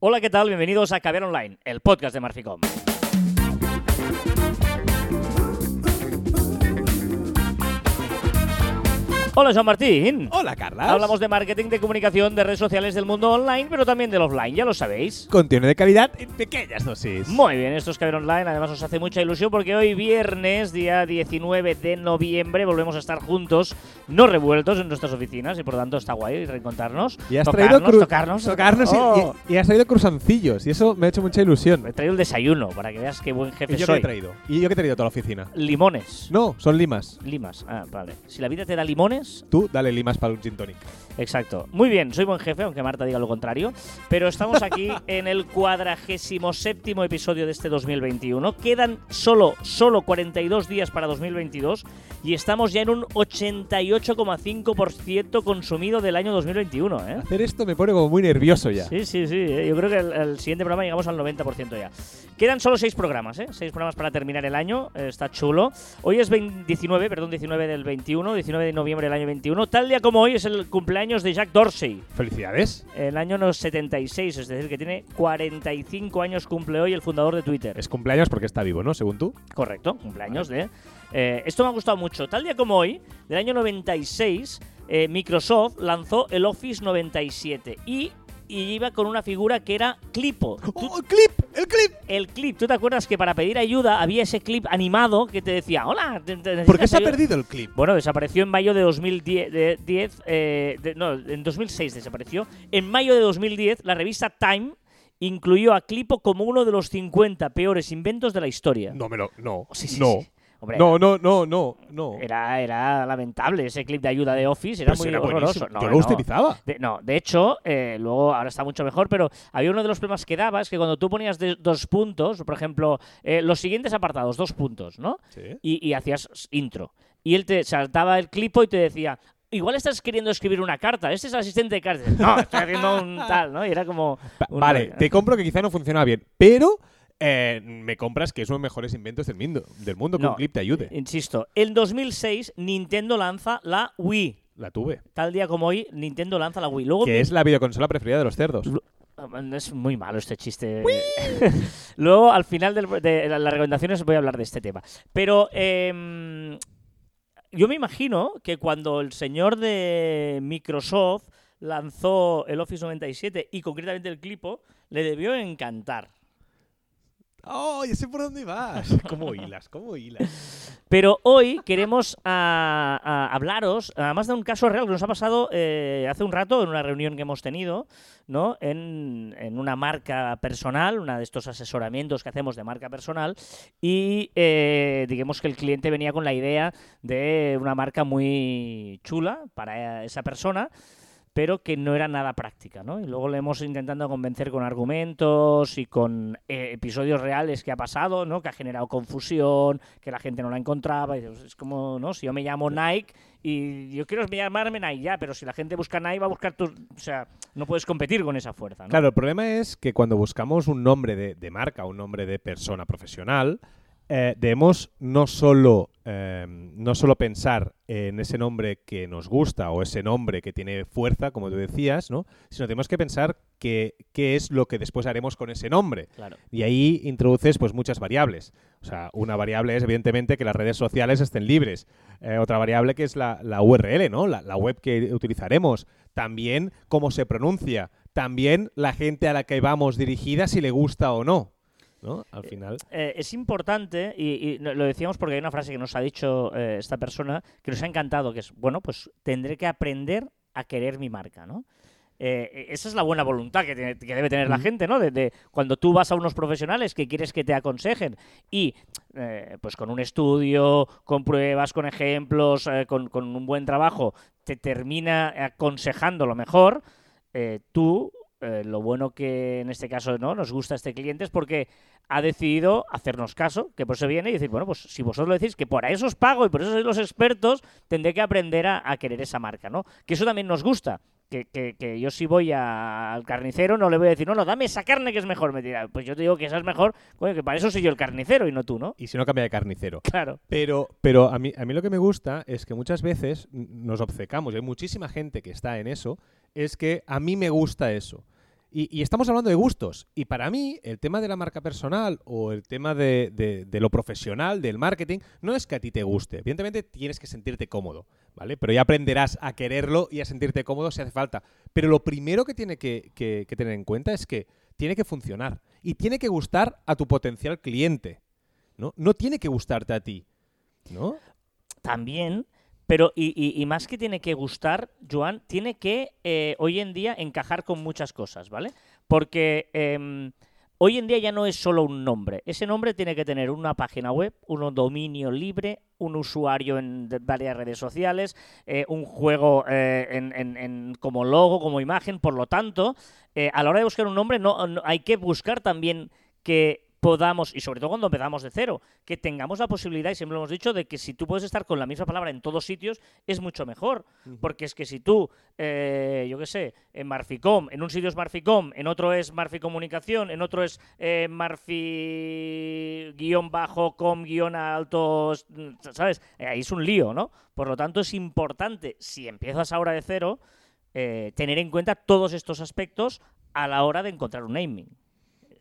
Hola, ¿qué tal? Bienvenidos a Caber Online, el podcast de Marficom. Hola, Joan Martín. Hola, Carla. Hablamos de marketing, de comunicación, de redes sociales del mundo online, pero también del offline, ya lo sabéis. Contenido de calidad en pequeñas dosis. Muy bien, esto es Caber Online. Además, os hace mucha ilusión porque hoy, viernes, día 19 de noviembre, volvemos a estar juntos, no revueltos en nuestras oficinas y por tanto está guay reencontrarnos. Y has tocarnos, traído cru- tocarnos, tocarnos y- Oh. y, y has traído cruzancillos y eso me ha hecho mucha ilusión. He traído el desayuno para que veas qué buen jefe ¿Y yo qué soy. he traído? ¿Y yo qué he traído a toda la oficina? Limones. No, son limas. Limas. Ah, vale. Si la vida te da limones, Tú dale limas para un gin tonic. Exacto. Muy bien, soy buen jefe, aunque Marta diga lo contrario. Pero estamos aquí en el cuadragésimo séptimo episodio de este 2021. Quedan solo, solo 42 días para 2022 y estamos ya en un 88,5% consumido del año 2021. ¿eh? Hacer esto me pone como muy nervioso ya. Sí, sí, sí. eh. Yo creo que el, el siguiente programa llegamos al 90% ya. Quedan solo seis programas, ¿eh? Seis programas para terminar el año. eh, está chulo. Hoy es 20 19, perdón, 19 del 21, 19 de noviembre del año 21. Tal día como hoy es el cumpleaños de Jack Dorsey. Felicidades. El año no 76, es decir, que tiene 45 años cumple hoy el fundador de Twitter. Es cumpleaños porque está vivo, ¿no? Según tú. Correcto, cumpleaños de... eh, esto me ha gustado mucho. Tal día como hoy, del año 96, eh, Microsoft lanzó el Office 97 y, y iba con una figura que era Clipo. ¡Oh, el clip! ¡El clip! el clip, ¿tú te acuerdas que para pedir ayuda había ese clip animado que te decía, hola, te- te ¿Por qué se ha ayuda?". perdido el clip? Bueno, desapareció en mayo de 2010, de 10, eh, de- no, en 2006 desapareció. En mayo de 2010, la revista Time incluyó a Clipo como uno de los 50 peores inventos de la historia. No me lo. No. Sí, sí, no. sí. Hombre, No, no, no, no, no. Era, era lamentable ese clip de ayuda de Office, era si muy era horroroso. No, Yo lo no. utilizaba. De- no, de hecho, eh, luego ahora está mucho mejor, pero había uno de los problemas que daba es que cuando tú ponías de- dos puntos, por ejemplo, eh, los siguientes apartados, dos puntos, ¿no? Sí. Y, y hacías intro. Y él te saltaba el clipo y te decía, igual estás queriendo escribir una carta, este es el asistente de cartas. No, estoy haciendo un tal, ¿no? Y era como... Vale, te compro que quizá no funcionaba bien, pero eh, me compras que es uno de los mejores inventos del mundo, del mundo que No, un clip te ayude. Insisto, en 2006 Nintendo lanza la Wii. La tuve. Tal día como hoy, Nintendo lanza la Wii. Luego Que es la videoconsola preferida de los cerdos. Es muy malo este chiste. Luego, al final del- de las recomendaciones, voy a hablar de este tema. Pero em, yo me imagino que cuando el señor de Microsoft lanzó el Office 97 y concretamente el Clipo, le debió encantar. ¡Oh, ya sé por dónde vas! ¿Cómo hilas? ¿Cómo hilas? Pero hoy queremos a- a hablaros, además de un caso real que nos ha pasado eh, hace un rato en una reunión que hemos tenido, ¿no? En, en una marca personal, una de estos asesoramientos que hacemos de marca personal, y eh, digamos que el cliente venía con la idea de una marca muy chula para esa persona pero que no era nada práctica, ¿no? Y luego le hemos intentado convencer con argumentos y con eh, episodios reales que ha pasado, ¿no? Que ha generado confusión, que la gente no la encontraba. Y es como, ¿no? Si yo me llamo Nike y yo quiero llamarme Nike ya, pero si la gente busca Nike va a buscar tu... O sea, no puedes competir con esa fuerza, ¿no? Claro, el problema es que cuando buscamos un nombre de marca, un nombre de persona profesional, eh, debemos no solo, eh, no solo pensar en ese nombre que nos gusta o ese nombre que tiene fuerza, como tú decías, ¿no? sino tenemos que pensar qué es lo que después haremos con ese nombre. Claro. Y ahí introduces pues muchas variables. O sea, una variable es evidentemente que las redes sociales estén libres. Eh, otra variable que es la, la URL, ¿no? La, la web que utilizaremos. También cómo se pronuncia. También la gente a la que vamos dirigida si le gusta o no. ¿No? Al final. Eh, es importante, y, lo decíamos porque hay una frase que nos ha dicho eh, esta persona que nos ha encantado, que es, bueno, pues tendré que aprender a querer mi marca, ¿no? Eh, esa es la buena voluntad que, debe tener la gente, ¿no? De, de cuando tú vas a unos profesionales que quieres que te aconsejen y, pues con un estudio, con pruebas, con ejemplos, con, con un buen trabajo, te termina aconsejando lo mejor, tú, eh, lo bueno que en este caso no nos gusta este cliente es porque ha decidido hacernos caso, que por eso viene y decir, bueno, pues si vosotros lo decís que por eso os pago y por eso sois los expertos, tendré que aprender a, a querer esa marca, ¿no? Que eso también nos gusta. Que, que- que yo si voy a- al carnicero no le voy a decir, no, no, dame esa carne que es mejor. Me dirá, pues yo te digo que esa es mejor, coño, que para eso soy yo el carnicero y no tú, ¿no? Y si no, cambia de carnicero. Claro. Pero, pero a, mí, a mí lo que me gusta es que muchas veces nos obcecamos, y hay muchísima gente que está en eso, es que a mí me gusta eso. Y, estamos hablando de gustos. Y para mí, el tema de la marca personal o el tema de, lo profesional, del marketing, no es que a ti te guste. Evidentemente tienes que sentirte cómodo, ¿vale? Pero ya aprenderás a quererlo y a sentirte cómodo si hace falta. Pero lo primero que tiene que, que- que tener en cuenta es que tiene que funcionar. Y tiene que gustar a tu potencial cliente. ¿no? No tiene que gustarte a ti. ¿No? También, pero y, y- y más que tiene que gustar, Joan, tiene que eh, hoy en día encajar con muchas cosas, ¿vale? Porque em, hoy en día ya no es solo un nombre. Ese nombre tiene que tener una página web, un dominio libre, un usuario en varias redes sociales, eh, un juego eh, como logo, como imagen. Por lo tanto, eh, a la hora de buscar un nombre, no, no- hay que buscar también que podamos, y sobre todo cuando empezamos de cero, que tengamos la posibilidad, y siempre lo hemos dicho, de que si tú puedes estar con la misma palabra en todos sitios, es mucho mejor. Porque es que si tú, eh, yo qué sé, en Marficom, en un sitio es Marficom, en otro es Marfi Comunicación, en otro es eh, Marfi guion bajo com guion alto, ¿sabes? Eh, ahí es un lío, ¿no? Por lo tanto, es importante, si empiezas ahora de cero, eh, tener en cuenta todos estos aspectos a la hora de encontrar un naming.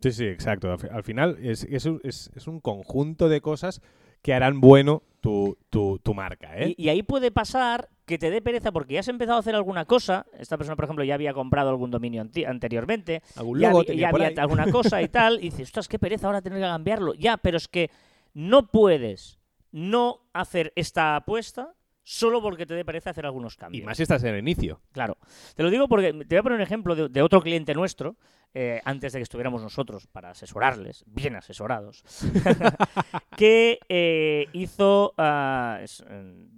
Sí, sí, exacto. Al, fi- al final es, es un- es- es un conjunto de cosas que harán bueno tu, tu- tu marca. ¿eh? Y, y ahí puede pasar que te dé pereza porque ya has empezado a hacer alguna cosa. Esta persona, por ejemplo, ya había comprado algún dominio anteriormente. Algún logo ya había ahí. alguna cosa y tal. Y dices, ostras, qué pereza ahora tener que cambiarlo. Ya, pero es que no puedes no hacer esta apuesta solo porque te dé pereza hacer algunos Y cambios. más si estás en el inicio. Claro. Te lo digo porque te voy a poner un ejemplo de, de otro cliente nuestro, eh, antes de que estuviéramos nosotros para asesorarles, bien asesorados, que eh, hizo, ah,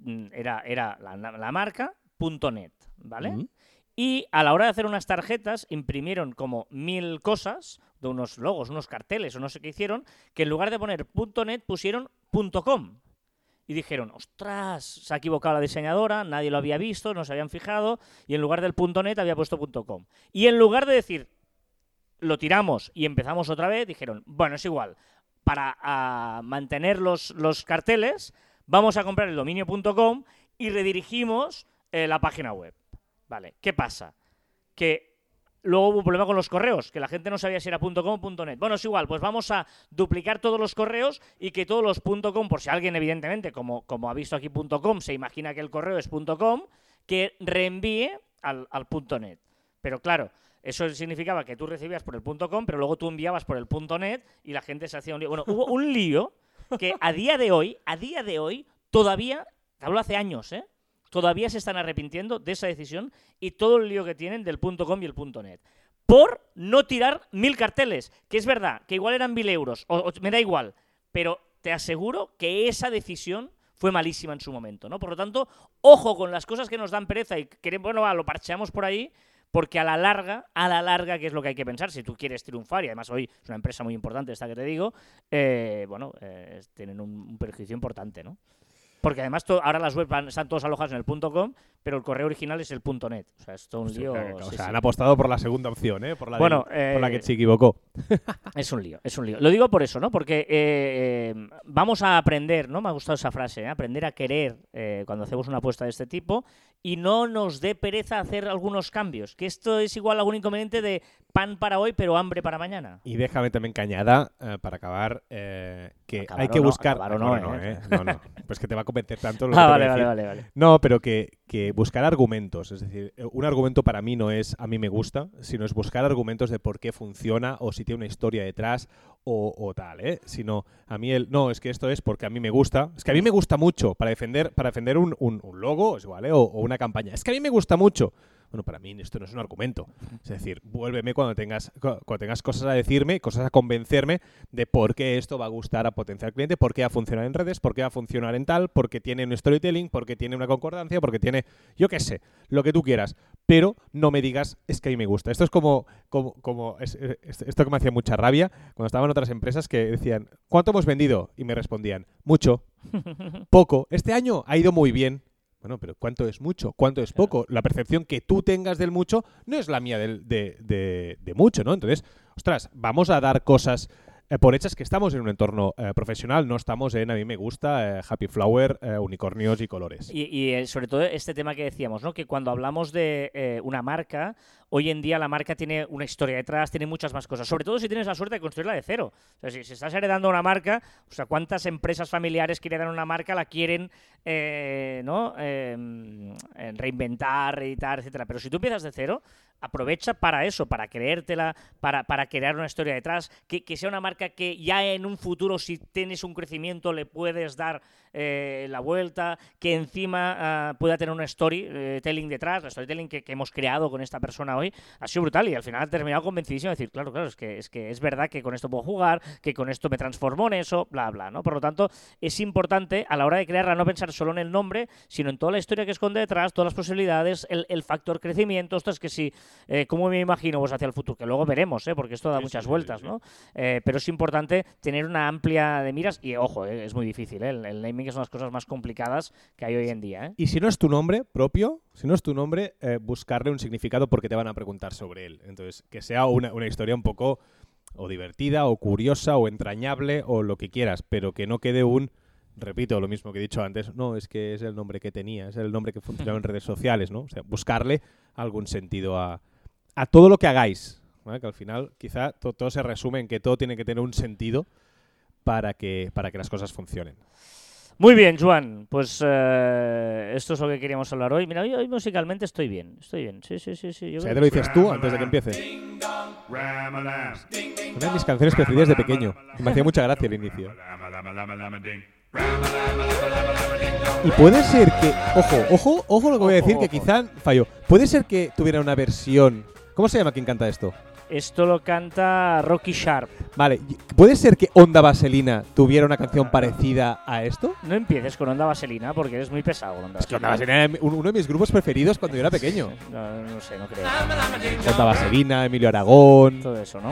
mm, era, era la, la marca .net, ¿vale? Y a la hora de hacer unas tarjetas, imprimieron como mil cosas, de unos logos, unos carteles o no sé qué hicieron, que en lugar de poner .net pusieron .com. Y dijeron, ostras, se ha equivocado la diseñadora, nadie lo había visto, no se habían fijado, y en lugar del .net había puesto .com. Y en lugar de decir, lo tiramos y empezamos otra vez, dijeron, bueno, es igual, para mantener los, los carteles, vamos a comprar el dominio.com y redirigimos eh, la página web. Vale, ¿qué pasa? Que luego hubo un problema con los correos, que la gente no sabía si era .com o .net. Bueno, es igual, pues vamos a duplicar todos los correos y que todos los .com, por si alguien evidentemente, como, como ha visto aquí .com, se imagina que el correo es .com, que reenvíe al, .net. Pero claro, eso significaba que tú recibías por el .com, pero luego tú enviabas por el .net y la gente se hacía un lío. Bueno, hubo un lío que a día de hoy, a día de hoy, todavía, te hablo hace años, ¿eh? Todavía se están arrepintiendo de esa decisión y todo el lío que tienen del .com y el .net. Por no tirar mil carteles, que es verdad, que igual eran mil euros, o, me da igual, pero te aseguro que esa decisión fue malísima en su momento, ¿no? Por lo tanto, ojo con las cosas que nos dan pereza y queremos, bueno, va, lo parcheamos por ahí, porque a la larga, a la larga, que es lo que hay que pensar, si tú quieres triunfar, y además hoy es una empresa muy importante esta que te digo, eh, bueno, eh, tienen un, un perjuicio importante, ¿no? Porque además ahora las webs están todos alojados en el .com, pero el correo original es el .net. O sea, es todo un Sí, lío. o sí, sea, sí. han apostado por la segunda opción, ¿eh? Por la, Bueno, del- por la eh, que se equivocó. Es un lío, es un lío. Lo digo por eso, ¿no? Porque eh, eh, vamos a aprender, ¿no? Me ha gustado esa frase, ¿eh? aprender a querer cuando hacemos una apuesta de este tipo y no nos dé pereza hacer algunos cambios. Que esto es igual a algún inconveniente de pan para hoy, pero hambre para mañana. Y déjame también que añada, eh, para acabar, que Acabar hay que no, buscar... acabar o no, ¿eh? No, no. Pues que te va a convencer tanto lo que Ah, vale, vale, vale. No, pero que, que buscar argumentos. Es decir, eh, un argumento para mí no es a mí me gusta, sino es buscar argumentos de por qué funciona o si tiene una historia detrás o, tal, ¿eh? Sino a mí el no, es que esto es porque a mí me gusta. Es que a mí me gusta mucho para defender, para defender un, un- un logo, es o una campaña. Es que a mí me gusta mucho. Bueno, para mí esto no es un argumento. Es decir, vuélveme cuando tengas, cu- cuando tengas cosas a decirme, cosas a convencerme de por qué esto va a gustar a potencial cliente, por qué va a funcionar en redes, por qué va a funcionar en tal, porque tiene un storytelling, porque tiene una concordancia, porque tiene, yo qué sé, lo que tú quieras. Pero no me digas, es que a mí me gusta. Esto es como, como, como es- es- esto que me hacía mucha rabia cuando estaba en otras empresas que decían, ¿cuánto hemos vendido? Y me respondían, mucho, poco. Este año ha ido muy bien. Bueno, pero ¿cuánto es mucho? ¿Cuánto es poco? La percepción que tú tengas del mucho no es la mía del- de, de- de mucho, ¿no? Entonces, ostras, vamos a dar cosas eh, por hechas que estamos en un entorno eh, profesional, no estamos en a mí me gusta, eh, happy flower, unicornios y colores. Y, y, sobre todo este tema que decíamos, ¿no? Que cuando hablamos de una marca hoy en día la marca tiene una historia detrás, tiene muchas más cosas. Sobre todo si tienes la suerte de construirla de cero. O sea, si, si estás heredando una marca, o sea, ¿cuántas empresas familiares que heredan una marca la quieren eh, ¿no? Eh, reinventar, reeditar, etcétera? Pero si tú empiezas de cero, aprovecha para eso, para creértela, para, para crear una historia detrás, que, sea una marca que ya en un futuro, si tienes un crecimiento, le puedes dar eh, la vuelta, que encima ah, pueda tener una storytelling detrás, la storytelling que, que hemos creado con esta persona hoy, ha sido brutal y al final he terminado convencidísimo de decir, claro, claro, es que, es que es verdad que con esto puedo jugar, que con esto me transformo en eso, bla, bla, ¿no? Por lo tanto, es importante a la hora de crearla no pensar solo en el nombre, sino en toda la historia que esconde detrás, todas las posibilidades, el, el factor crecimiento, esto es que si, eh, ¿cómo me imagino vos hacia el futuro? Que luego veremos, ¿eh? Porque esto da Sí, muchas sí, sí, vueltas, sí. ¿no? Eh, pero es importante tener una amplia de miras y, ojo, eh, es muy difícil, ¿eh? El, el naming es una de las cosas más complicadas que hay hoy en día, ¿eh? Y si no es tu nombre propio, si no es tu nombre, eh, buscarle un significado porque te van a preguntar sobre él. Entonces, que sea una, una historia un poco o divertida, o curiosa, o entrañable, o lo que quieras, pero que no quede un, repito, lo mismo que he dicho antes, no, es que es el nombre que tenía, es el nombre que funcionaba en redes sociales, ¿no? O sea, buscarle algún sentido a, a todo lo que hagáis, ¿vale? que al final quizá to- todo se resume en que todo tiene que tener un sentido para que, para que las cosas funcionen. Muy bien, Juan. Pues eh, esto es lo que queríamos hablar hoy. Mira, hoy, hoy musicalmente estoy bien. Estoy bien. Sí, sí, sí. sí. Yo O sea, creo te lo dices tú antes de que empiece. Una de mis canciones preferidas de pequeño. Y me hacía mucha gracia el inicio. Y puede ser que, ojo, ojo, ojo lo que voy a decir, que quizá falló. Puede ser que tuviera una versión. ¿Cómo se llama quien canta esto? Esto lo canta Rocky Sharp. Vale, ¿puede ser que Onda Vaselina tuviera una canción parecida a esto? No empieces con Onda Vaselina porque eres muy pesado con Onda Es que Onda Vaselina. Era un- uno de mis grupos preferidos cuando yo era pequeño. No, no sé, no creo. Onda Vaselina, Emilio Aragón. Todo eso, ¿no?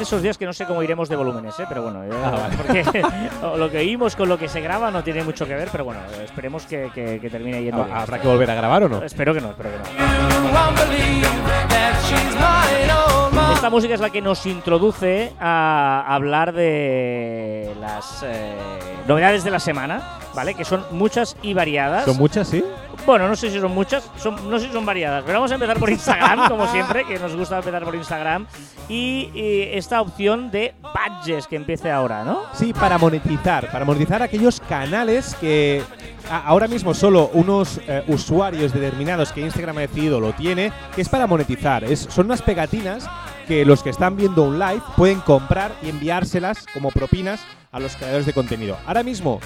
De esos días que no sé cómo iremos de volúmenes, ¿eh? pero bueno, eh, Ah, vale. porque lo que oímos con lo que se graba no tiene mucho que ver, pero bueno, esperemos que, que- que termine yendo bien. ¿Habrá que volver a grabar o no? Espero que no, espero que no. Esta música es la que nos introduce a hablar de las eh, novedades de la semana, ¿vale? Que son muchas y variadas. ¿Son muchas, sí? Bueno, no sé si son muchas, son, no sé si son variadas, pero vamos a empezar por Instagram, como siempre, que nos gusta empezar por Instagram. Y, y esta opción de badges que empiece ahora, ¿no? Sí, para monetizar, para monetizar aquellos canales que ahora mismo solo unos eh, usuarios determinados que Instagram ha decidido lo tiene, que es para monetizar. Es, son unas pegatinas que los que están viendo un live pueden comprar y enviárselas como propinas a los creadores de contenido. Ahora mismo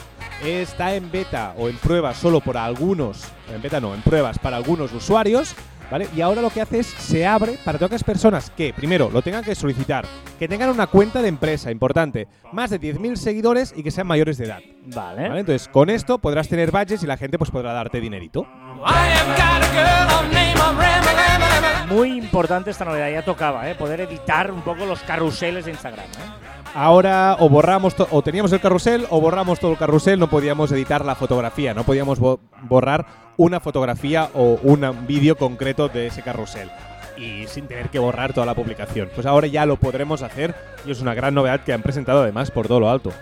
está en beta o en prueba solo por algunos, en beta no, en pruebas para algunos usuarios, ¿vale? Y ahora lo que hace es se abre para todas las personas que, primero, lo tengan que solicitar, que tengan una cuenta de empresa, importante, más de 10.000 seguidores y que sean mayores de edad. Vale. ¿vale? Entonces, con esto podrás tener badges y la gente pues podrá darte dinerito. Muy importante esta novedad, ya tocaba, ¿eh? Poder editar un poco los carruseles de Instagram, ¿eh? Ahora o borramos o teníamos el carrusel o borramos todo el carrusel, no podíamos editar la fotografía, no podíamos bo- borrar una fotografía o un vídeo concreto de ese carrusel y sin tener que borrar toda la publicación. Pues ahora ya lo podremos hacer y es una gran novedad que han presentado además por todo lo alto.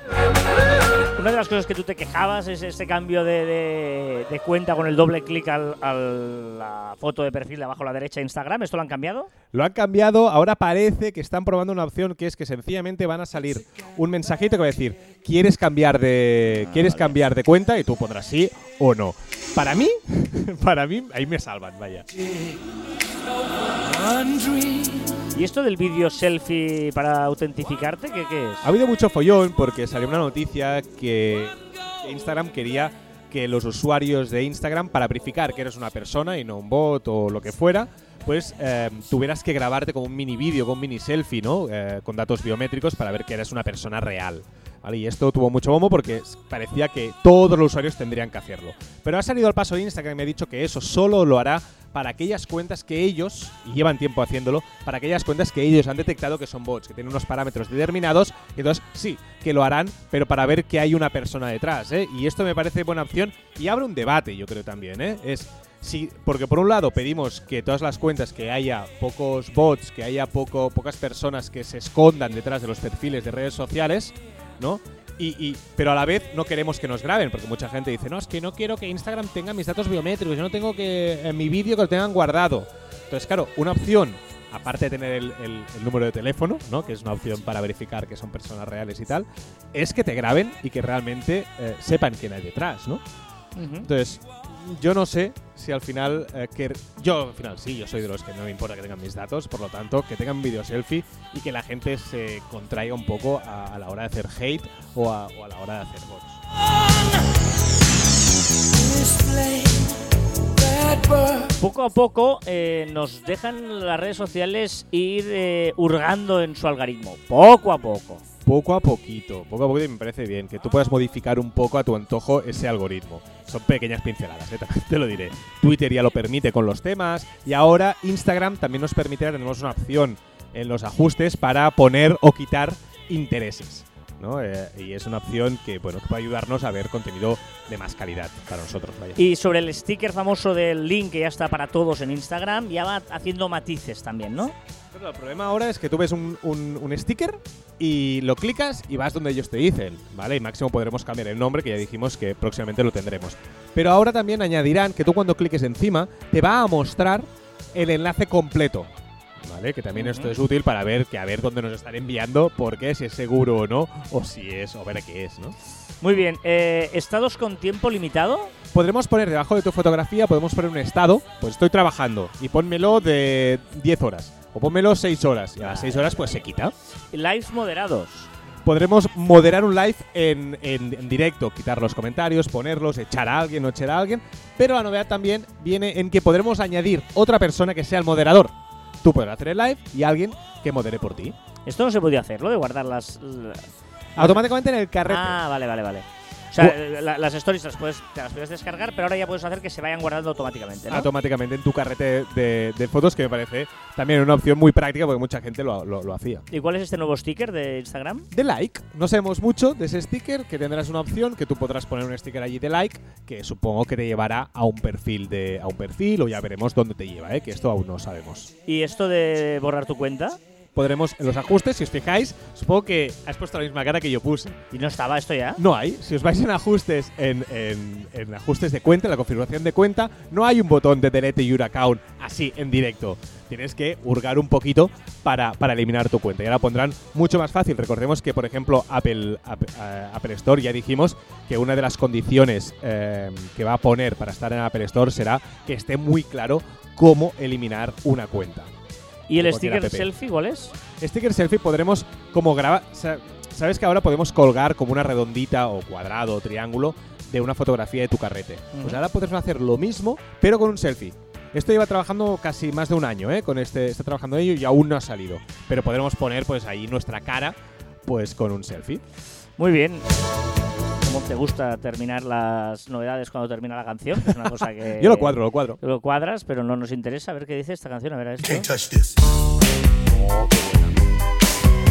Una de las cosas que tú te quejabas es ese cambio de, de- de cuenta con el doble clic al, a la foto de perfil de abajo a la derecha de Instagram. ¿Esto lo han cambiado? Lo han cambiado, ahora parece que están probando una opción que es que sencillamente van a salir un mensajito que va a decir, ¿quieres cambiar de quieres cambiar de cuenta? Y tú pondrás sí o no. Para mí, para mí ahí me salvan, vaya. ¿Y esto del vídeo selfie para autentificarte? ¿Qué, qué es? Ha habido mucho follón porque salió una noticia que Instagram quería que los usuarios de Instagram, para verificar que eres una persona y no un bot o lo que fuera, pues eh, tuvieras que grabarte con un mini vídeo, con un mini selfie, ¿no? Eh, con datos biométricos para ver que eres una persona real. ¿Vale? Y esto tuvo mucho bombo porque parecía que todos los usuarios tendrían que hacerlo. Pero ha salido al paso de Instagram y me ha dicho que eso solo lo hará para aquellas cuentas que ellos, y llevan tiempo haciéndolo, para aquellas cuentas que ellos han detectado que son bots, que tienen unos parámetros determinados, entonces sí, que lo harán, pero para ver que hay una persona detrás, ¿eh? Y esto me parece buena opción y abre un debate, yo creo también, ¿eh? Es sí, porque por un lado pedimos que todas las cuentas que haya pocos bots, que haya poco, pocas personas que se escondan detrás de los perfiles de redes sociales, ¿no? Y, y- pero a la vez no queremos que nos graben, porque mucha gente dice, no, es que no quiero que Instagram tenga mis datos biométricos, yo no tengo que en mi vídeo que lo tengan guardado. Entonces, claro, una opción, aparte de tener el, el- el número de teléfono, ¿no? que es una opción para verificar que son personas reales y tal, es que te graben y que realmente eh, sepan quién hay detrás, ¿no? Ujú. Entonces, yo no sé si al final. eh, que yo, al final, sí, yo soy de los que no me importa que tengan mis datos, por lo tanto, que tengan video selfie y que la gente se contraiga un poco a, la hora de hacer hate o a, o a la hora de hacer bots. Poco a poco eh, nos dejan las redes sociales ir eh, hurgando en su algoritmo. Poco a poco. Poco a poquito, poco a poquito me parece bien que tú puedas modificar un poco a tu antojo ese algoritmo. Son pequeñas pinceladas, ¿eh? te lo diré. Twitter ya lo permite con los temas y ahora Instagram también nos permite, tenemos una opción en los ajustes para poner o quitar intereses. ¿no? Eh, y es una opción que, bueno, que puede ayudarnos a ver contenido de más calidad para nosotros. Vaya. Y sobre el sticker famoso del link que ya está para todos en Instagram, ya va haciendo matices también, ¿no? Pero el problema ahora es que tú ves un, un- un sticker y lo clicas y vas donde ellos te dicen, ¿vale? Y máximo podremos cambiar el nombre, que ya dijimos que próximamente lo tendremos. Pero ahora también añadirán que tú cuando cliques encima te va a mostrar el enlace completo, ¿vale? Que también esto Ujú. es útil para ver que a ver dónde nos están enviando, porque si es seguro o no, o si es, o ver qué es, ¿no? Muy bien. eh, ¿Estados con tiempo limitado? Podremos poner debajo de tu fotografía, podemos poner un estado, pues estoy trabajando, y pónmelo de 10 horas, o pónmelo 6 horas, y a las 6 horas pues se quita. Lives moderados. podremos moderar un live en, en- en directo, quitar los comentarios, ponerlos, echar a alguien, no echar a alguien. Pero la novedad también viene en que podremos añadir otra persona que sea el moderador. Tú podrás hacer el live y alguien que modere por ti. Esto no se podía hacer, lo de guardar las. Automáticamente en el carrete. Ah, vale, vale, vale. O sea, eh, la- las stories las puedes, te las puedes descargar, pero ahora ya puedes hacer que se vayan guardando automáticamente, ¿no? Automáticamente en tu carrete de, de fotos, que me parece también una opción muy práctica porque mucha gente lo, lo- lo hacía. ¿Y cuál es este nuevo sticker de Instagram? De like, no sabemos mucho de ese sticker, que tendrás una opción que tú podrás poner un sticker allí de like, que supongo que te llevará a un perfil de a un perfil o ya veremos dónde te lleva, ¿eh? que esto aún no sabemos. ¿Y esto de borrar tu cuenta? Podremos en los ajustes, si os fijáis, supongo que has puesto la misma cara que yo puse. ¿Y no estaba esto ya? No hay. Si os vais en ajustes, en, en- en ajustes de cuenta, en la configuración de cuenta, no hay un botón de delete your account así en directo. Tienes que hurgar un poquito para, para eliminar tu cuenta. Y ahora pondrán mucho más fácil. Recordemos que, por ejemplo, Apple, App- eh, Apple Store ya dijimos que una de las condiciones eh, que va a poner para estar en Apple Store será que esté muy claro cómo eliminar una cuenta. ¿Y el sticker app. selfie cuál es? Sticker selfie podremos como grabar. sa- Sabes que ahora podemos colgar como una redondita o cuadrado o triángulo de una fotografía de tu carrete. Pues Ujú. ahora podemos hacer lo mismo, pero con un selfie. Esto lleva trabajando casi más de un año, ¿eh? Con este, está trabajando ello y aún no ha salido. Pero podremos poner pues ahí nuestra cara, pues con un selfie. Muy bien. ¿Cómo te gusta terminar las novedades cuando termina la canción? Es una cosa que... Yo lo cuadro, lo cuadro. Lo cuadras, pero no nos interesa. A ver qué dice esta canción. A ver, a You esto. can't touch this.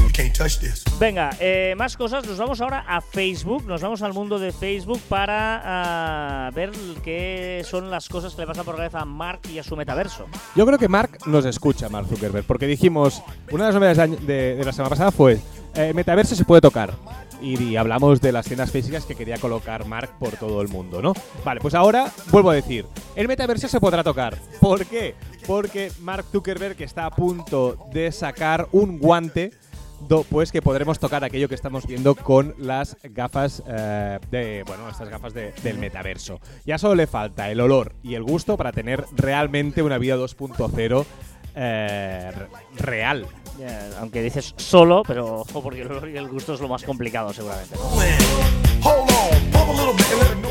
You can't touch this. Venga, eh, más cosas. Nos vamos ahora a Facebook. Nos vamos al mundo de Facebook para ah, ver qué son las cosas que le pasan por la cabeza a Mark y a su metaverso. Yo creo que Mark nos escucha, Mark Zuckerberg, porque dijimos, una de las novedades de la semana pasada fue, eh, metaverso se puede tocar. Y, hablamos de las tiendas físicas que quería colocar Mark por todo el mundo, ¿no? Vale, pues ahora vuelvo a decir, el metaverso se podrá tocar. ¿Por qué? Porque Mark Zuckerberg está a punto de sacar un guante pues que podremos tocar aquello que estamos viendo con las gafas eh, de, bueno, estas gafas de- del metaverso. Ya solo le falta el olor y el gusto para tener realmente una vida 2.0 eh, re- real. Aunque dices solo, pero ojo, porque el gusto es lo más complicado, seguramente.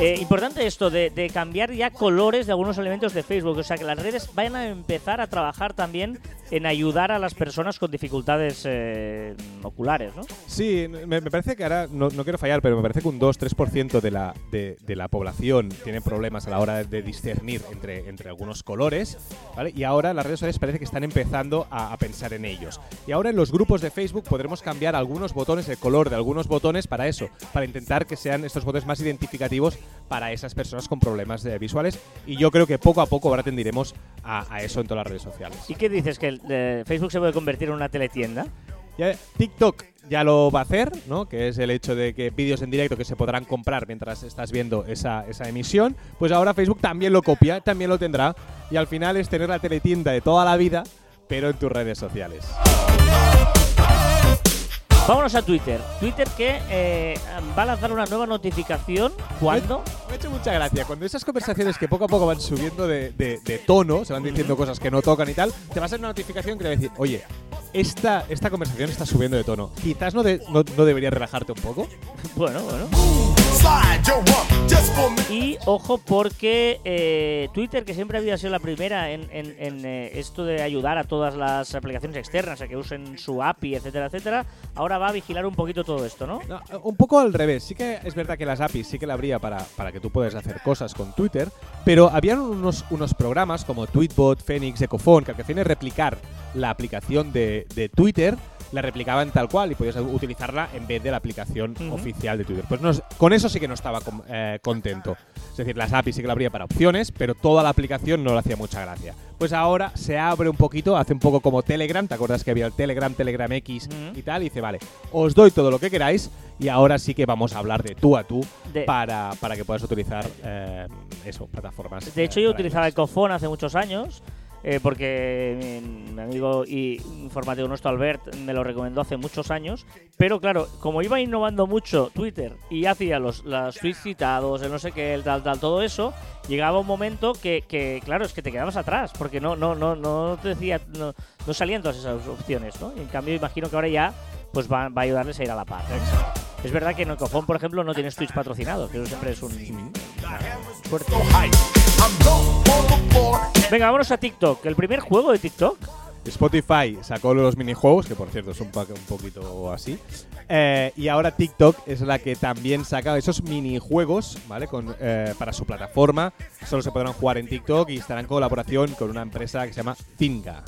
Eh, importante esto de, de cambiar ya colores de algunos elementos de Facebook, o sea que las redes vayan a empezar a trabajar también en ayudar a las personas con dificultades eh, oculares, ¿no? Sí, me, me parece que ahora, no, no quiero fallar, pero me parece que un 2-3% de la, de, de la población tiene problemas a la hora de discernir entre, entre algunos colores, ¿vale? Y ahora las redes sociales parece que están empezando a, a pensar en ellos. Y ahora en los grupos de Facebook podremos cambiar algunos botones, el color de algunos botones para eso, para intentar que sean estos botones más identificativos para esas personas con problemas eh, visuales. Y yo creo que poco a poco ahora tendiremos a, a eso en todas las redes sociales. ¿Y qué dices? ¿Que el, eh, Facebook se puede convertir en una teletienda? Ya, TikTok ya lo va a hacer, ¿no? Que es el hecho de que vídeos en directo que se podrán comprar mientras estás viendo esa, esa emisión. Pues ahora Facebook también lo copia, también lo tendrá. Y al final es tener la teletienda de toda la vida, pero en tus redes sociales. Vámonos a Twitter. Twitter que eh, va a lanzar una nueva notificación. ¿Cuándo? Me ha hecho mucha gracia. Cuando esas conversaciones que poco a poco van subiendo de, de- de tono, se van diciendo cosas que no tocan y tal, te va a ser una notificación que te va a decir, oye, esta, esta conversación está subiendo de tono. Quizás no, de- no, no deberías relajarte un poco. Bueno, bueno. Y ojo porque eh, Twitter, que siempre había sido la primera en, en- en, eh, esto de ayudar a todas las aplicaciones externas a que usen su API, etcétera, etcétera, ahora va a vigilar un poquito todo esto, ¿no? No, un poco al revés. Sí que es verdad que las APIs sí que la habría para, para que tú puedas hacer cosas con Twitter, pero habían unos, unos programas como Tweetbot, Phoenix, Ecofone, que al que replicar la aplicación de, de Twitter, la replicaban tal cual y podías utilizarla en vez de la aplicación oficial de Twitter. Pues no, con eso sí que no estaba eh, contento. Es decir, las APIs sí que la habría para opciones, pero toda la aplicación no le hacía mucha gracia. Pues ahora se abre un poquito, hace un poco como Telegram, ¿te acuerdas que había el Telegram, Telegram X Ujú. y tal? Y dice, vale, os doy todo lo que queráis y ahora sí que vamos a hablar de tú a tú De- para, para que puedas utilizar eh, eso, plataformas. De hecho, eh, yo utilizaba ellos. Ecofone hace muchos años, eh, porque mi, mi amigo y informático nuestro Albert me lo recomendó hace muchos años. Pero claro, como iba innovando mucho Twitter y hacía los, los tweets citados, el no sé qué, el tal, tal, todo eso, llegaba un momento que, que, claro, es que te quedabas atrás, porque no, no, no, no te decía, no, no salían todas esas opciones, ¿no? Y en cambio, imagino que ahora ya pues va, va a ayudarles a ir a la par. Es verdad que en Ecofone, por ejemplo, no tienes tweets patrocinados, que eso siempre es un... Suerte. So Venga, vámonos a TikTok. El primer juego de TikTok. Spotify sacó los minijuegos, que por cierto es un, poquito así. Eh, y ahora TikTok es la que también saca esos minijuegos, ¿vale? Con, eh, para su plataforma. Solo se podrán jugar en TikTok y estará en colaboración con una empresa que se llama Finga.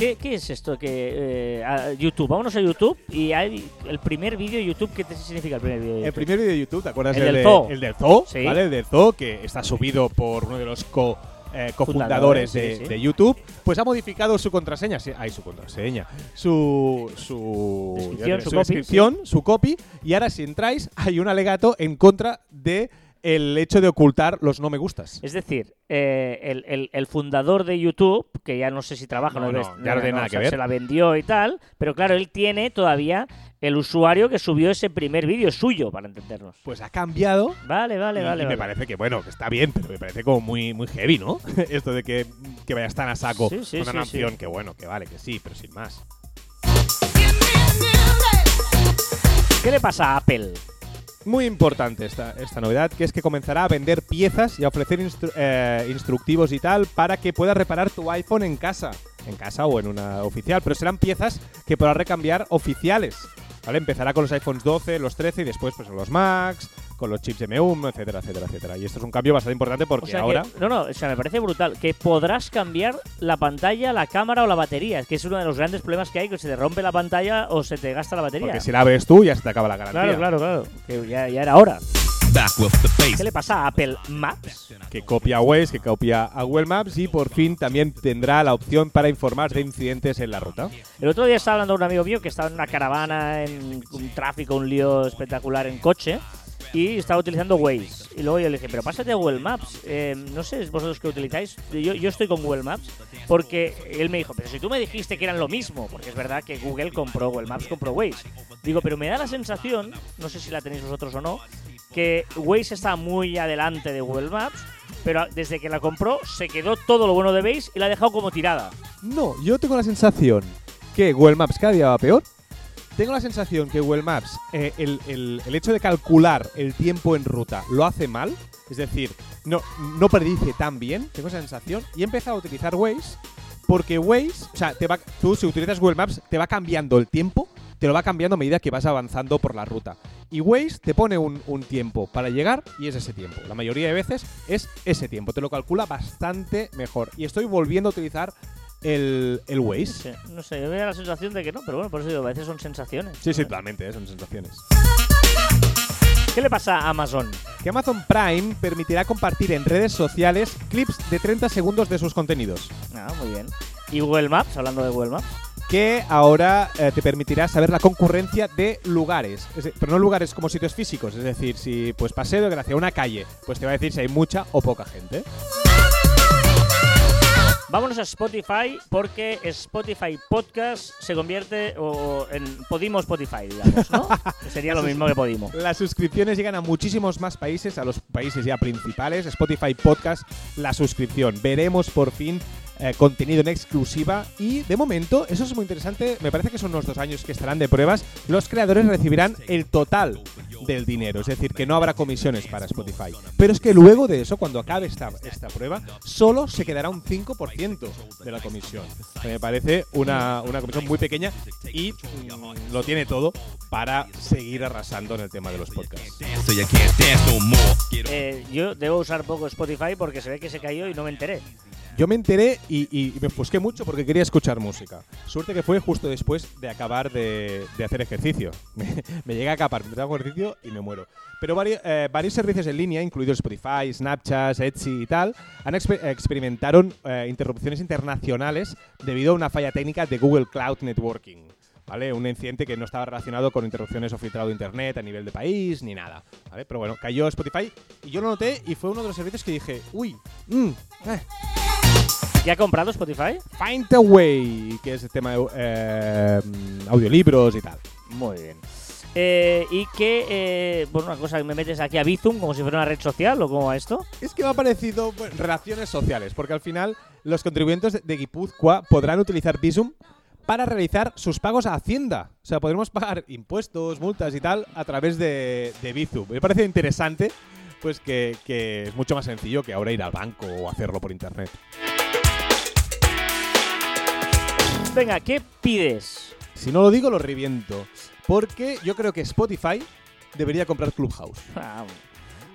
¿Qué, qué es esto que eh, a- YouTube? Vámonos a YouTube y hay el primer vídeo de YouTube. ¿Qué te significa el primer vídeo de El YouTube? primer vídeo de YouTube, ¿te acuerdas El del de- zoo. El del zoo, Sí. ¿vale? El del zoo, que está subido por uno de los co, eh, cofundadores sí, de, sí. de YouTube, pues ha modificado su contraseña. Sí, ay, su contraseña. Su. Su. Descripción, su su copy, descripción, su copy. Y ahora, si entráis, hay un alegato en contra de el hecho de ocultar los no me gustas. Es decir, eh, el, el- el fundador de YouTube, que ya no sé si trabaja, No, no, no, ya no tiene nada que ver. se la vendió y tal, pero claro, él tiene todavía el usuario que subió ese primer vídeo suyo, para entendernos. Pues ha cambiado. Vale, vale, y, vale. y me vale. parece que, bueno, que está bien, pero me parece como muy, muy heavy, ¿no? Esto de que, que vayas tan a saco Sí, sí, con una sí, que, bueno, que vale, que sí, pero sin más. ¿Qué le pasa a Apple? Muy importante esta, esta novedad, que es que comenzará a vender piezas y a ofrecer eh, instructivos y tal para que puedas reparar tu iPhone en casa. En casa o en una oficial, pero serán piezas que podrás recambiar oficiales. ¿Vale? Empezará con los iPhones 12, los 13 y después pues los Max, con los chips M1, etcétera, etcétera, etcétera. Y esto es un cambio bastante importante porque O sea ahora... que- no, no, o sea, me parece brutal. Que podrás cambiar la pantalla, la cámara o la batería. Que es uno de los grandes problemas que hay, que se te rompe la pantalla o se te gasta la batería. Porque si la abres tú ya se te acaba la garantía. Claro, claro, claro. Que ya, ya era hora. ¿Qué le pasa a Apple Maps? que copia a Waze, que copia a Google Maps y por fin también tendrá la opción para informar de incidentes en la ruta. El otro día estaba hablando con un amigo mío que estaba en una caravana, en un tráfico, un lío espectacular en coche. Y estaba utilizando Waze. Y luego yo le dije, pero pásate a Google Maps. Eh, no sé, vosotros que utilizáis. Yo, yo estoy con Google Maps. Porque él me dijo, pero si tú me dijiste que eran lo mismo. Porque es verdad que Google compró Google Maps, compró Waze. Digo, pero me da la sensación, no sé si la tenéis vosotros o no, que Waze está muy adelante de Google Maps. Pero desde que la compró, se quedó todo lo bueno de Waze y la ha dejado como tirada. No, yo tengo la sensación que Google Maps cada día va peor. Tengo la sensación que Google Maps, eh, el, el- hecho de calcular el tiempo en ruta lo hace mal. Es decir, no, no predice tan bien. Tengo esa sensación. Y he empezado a utilizar Waze porque Waze, o sea, te va, tú si utilizas Google Maps, te va cambiando el tiempo, te lo va cambiando a medida que vas avanzando por la ruta. Y Waze te pone un, un tiempo para llegar y es ese tiempo. La mayoría de veces es ese tiempo. Te lo calcula bastante mejor. Y estoy volviendo a utilizar el, el Waze. No sé, yo me da la sensación de que no, pero bueno, por eso digo, a veces son sensaciones. Sí, sí, totalmente, eh, son sensaciones. ¿Qué le pasa a Amazon? Que Amazon Prime permitirá compartir en redes sociales clips de 30 segundos de sus contenidos. Ah, muy bien. ¿Y Google Maps? Hablando de Google Maps. que ahora eh, te permitirá saber la concurrencia de lugares, Es pero no lugares como sitios físicos, es decir, si pues paseo de gracia una calle, pues te va a decir si hay mucha o poca gente. Vámonos a Spotify porque Spotify Podcast se convierte o, en Podimo Spotify, digamos, ¿no? Sería lo mismo que Podimo. Las suscripciones llegan a muchísimos más países, a los países ya principales. Spotify Podcast, la suscripción. Veremos por fin eh, contenido en exclusiva y de momento, eso es muy interesante, me parece que son unos dos años que estarán de pruebas, los creadores recibirán el total del dinero, es decir, que no habrá comisiones para Spotify. Pero es que luego de eso, cuando acabe esta, esta prueba, solo se quedará un 5% de la comisión. Me parece una, una comisión muy pequeña y mm, lo tiene todo para seguir arrasando en el tema de los podcasts. Eh, yo debo usar poco Spotify porque se ve que se cayó y no me enteré. Yo me enteré y, y me ofusqué mucho porque quería escuchar música. Suerte que fue justo después de acabar de, de hacer ejercicio. Me, me llegué a acapar, me hago ejercicio y me muero. Pero eh, varios servicios en línea, incluidos Spotify, Snapchat, Etsy y tal, han exper- experimentaron eh, interrupciones internacionales debido a una falla técnica de Google Cloud Networking. ¿Vale? Un incidente que no estaba relacionado con interrupciones o filtrado de internet a nivel de país ni nada. ¿vale? Pero bueno, cayó Spotify y yo lo noté y fue uno de los servicios que dije, uy, mm, eh, ¿Ya ha comprado Spotify? Find a Way, que es el tema de eh, audiolibros y tal. Muy bien. Eh, y que, eh, bueno, una cosa que me metes aquí a Bizum como si fuera una red social o como a esto. Es que me ha parecido bueno, relaciones sociales, porque al final los contribuyentes de- Guipúzcoa podrán utilizar Visum para realizar sus pagos a Hacienda. O sea, podremos pagar impuestos, multas y tal a través de, de Bizum. Me parece interesante, pues que, que es mucho más sencillo que ahora ir al banco o hacerlo por internet. Venga, ¿qué pides? Si no lo digo, lo reviento. Porque yo creo que Spotify debería comprar Clubhouse. Ah,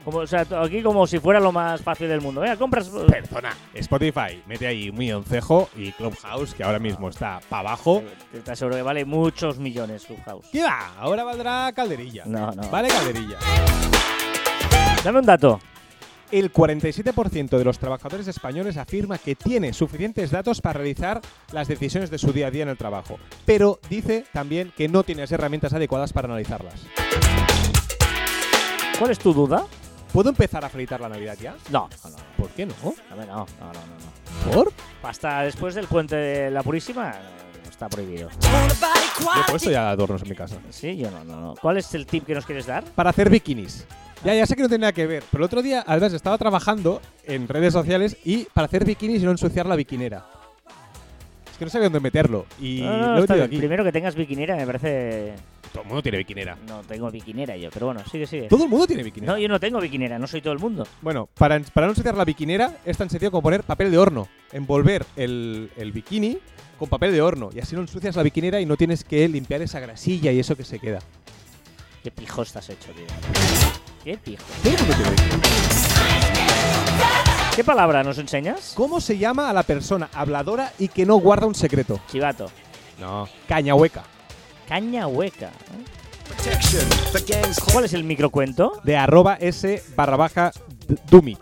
Como, o sea, aquí como si fuera lo más fácil del mundo. Venga, compras. Perdona. Spotify, mete ahí un milloncejo y Clubhouse, que ahora mismo está para abajo. Estás seguro que vale muchos millones Clubhouse. ¿Qué va? Ahora valdrá calderilla. No, no. Vale calderilla. Dame un dato. El 47% de los trabajadores españoles afirma que tiene suficientes datos para realizar las decisiones de su día a día en el trabajo, pero dice también que no tiene las herramientas adecuadas para analizarlas. ¿Cuál es tu duda? ¿Puedo empezar a felicitar la Navidad ya? No, no, no. ¿Por qué no? A ver, no, no, no, no, ¿Por? Hasta después del puente de la Purísima no, está prohibido. Yo he puesto ya adornos en mi casa. Sí, yo no, no, no. ¿Cuál es el tip que nos quieres dar? para hacer bikinis. Ya, ya sé que no tiene nada que ver, pero el otro día, además, estaba trabajando en redes sociales y para hacer bikinis y no ensuciar la bikinera. Es que no sabía dónde meterlo y No, no, lo he está metido bien. aquí. Primero que tengas bikinera me parece... Todo el mundo tiene bikinera. No tengo bikinera yo, pero bueno, sigue, sigue. Todo el mundo tiene bikinera. No, yo no tengo bikinera, no soy todo el mundo. Bueno, para, para no ensuciar la bikinera es tan sencillo como poner papel de horno. Envolver el, el bikini con papel de horno y así no ensucias la bikinera y no tienes que limpiar esa grasilla y eso que se queda. Qué pijo estás hecho, tío. Qué pijo. ¿Qué palabra nos enseñas? ¿Cómo se llama a la persona habladora y que no guarda un secreto? Chivato. No. Caña hueca. Caña hueca. ¿eh? ¿Cuál es el microcuento? de arroba s barra baja d- dumit.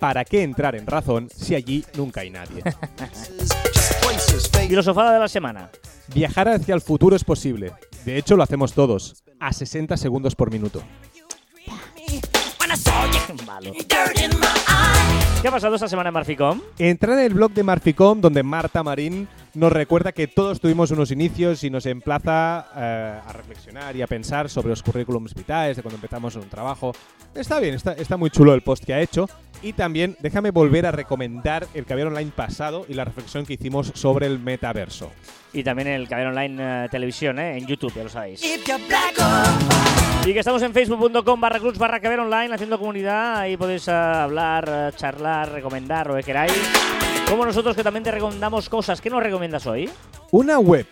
¿Para qué entrar en razón si allí nunca hay nadie? Filosofada de la semana. Viajar hacia el futuro es posible. De hecho, lo hacemos todos. A 60 segundos por minuto. Malo. ¿Qué ha pasado esta semana en Marficom? Entrar en el blog de Marficom, donde Marta Marín nos recuerda que todos tuvimos unos inicios y nos emplaza eh, a reflexionar y a pensar sobre los currículums vitae de cuando empezamos en un trabajo. Está bien, está, está muy chulo el post que ha hecho. Y también déjame volver a recomendar el Caviar Online pasado y la reflexión que hicimos sobre el metaverso. Y también el Caber Online eh, Televisión, ¿eh? en YouTube, ya lo sabéis. Y que estamos en facebook.com barra clubs barra Caber Online haciendo comunidad. Ahí podéis eh, hablar, eh, charlar, recomendar lo que queráis. Como nosotros que también te recomendamos cosas. ¿Qué nos recomiendas hoy? Una web